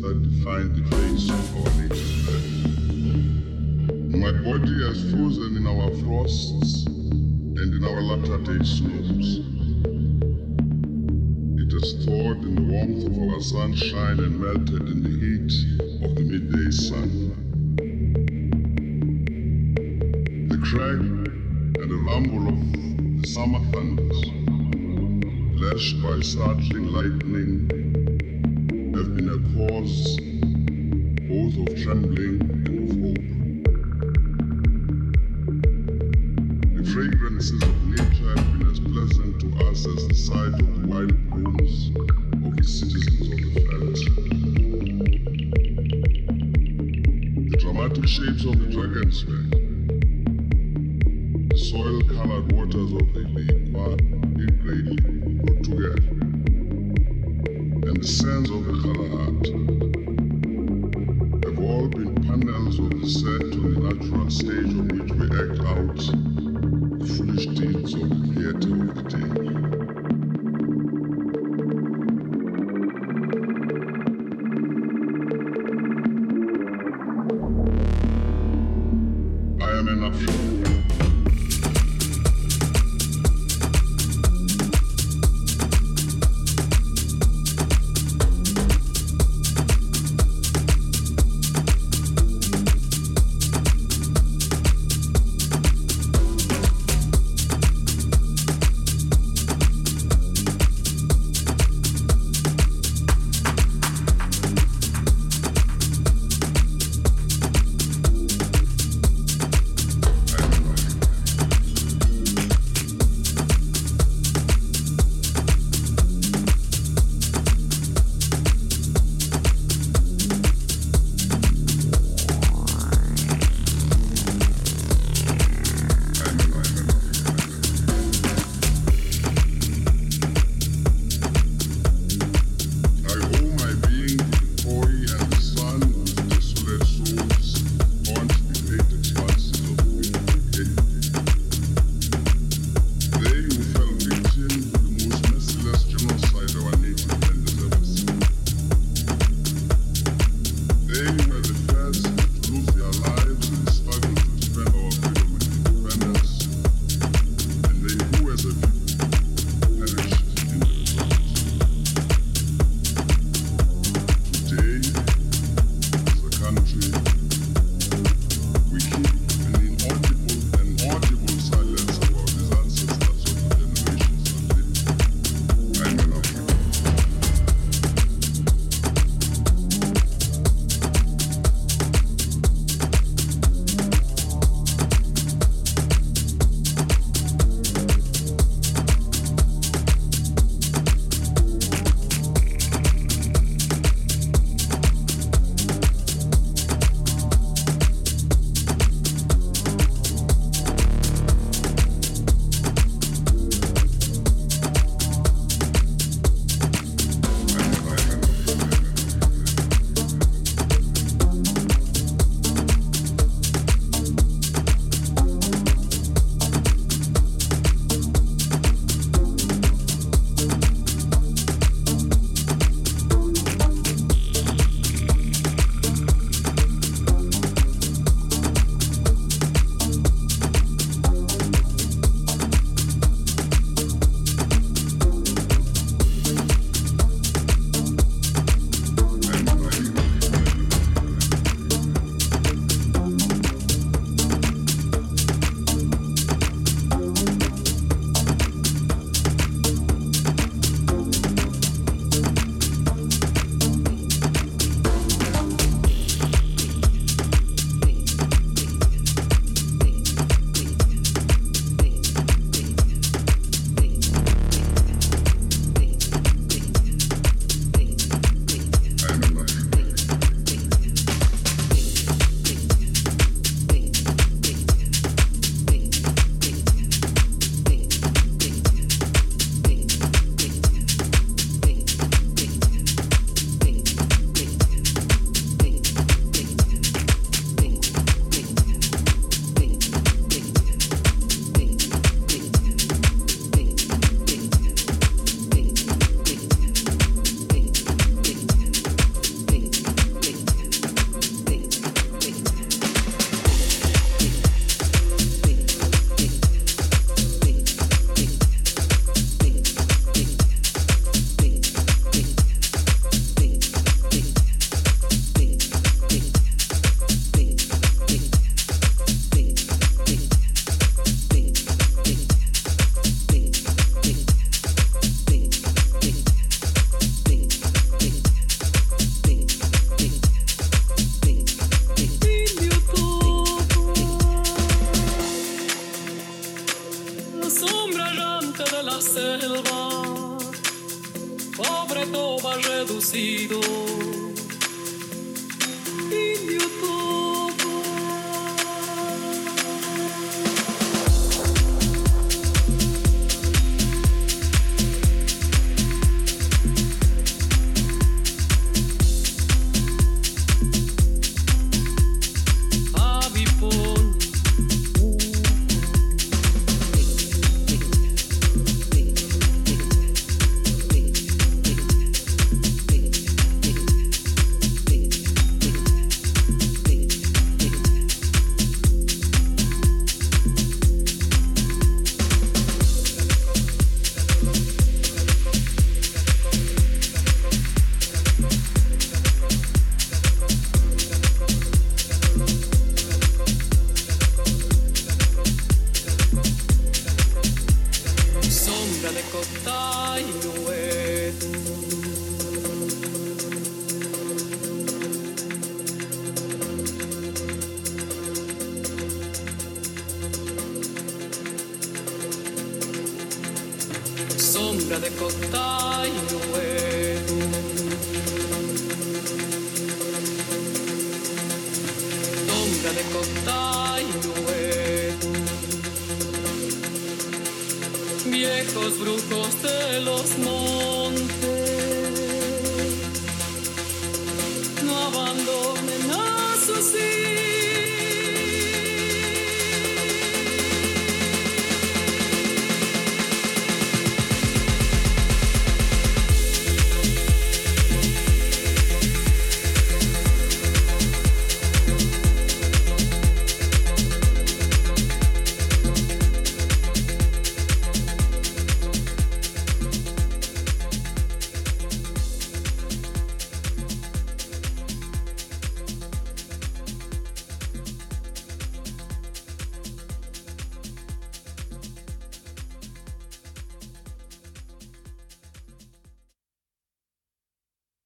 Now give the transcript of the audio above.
that define the face of our land. My body has frozen in our frosts and in our latter day snows. It has thawed in the warmth of our sunshine and melted in the heat of the midday sun. The crack and the rumble of the summer thunders, lashed by startling lightning, cause both of trembling and of hope. The fragrances of nature have been as pleasant to us as the sight of the wild blooms of the citizens of the veld. The dramatic shapes of the Drakensberg, the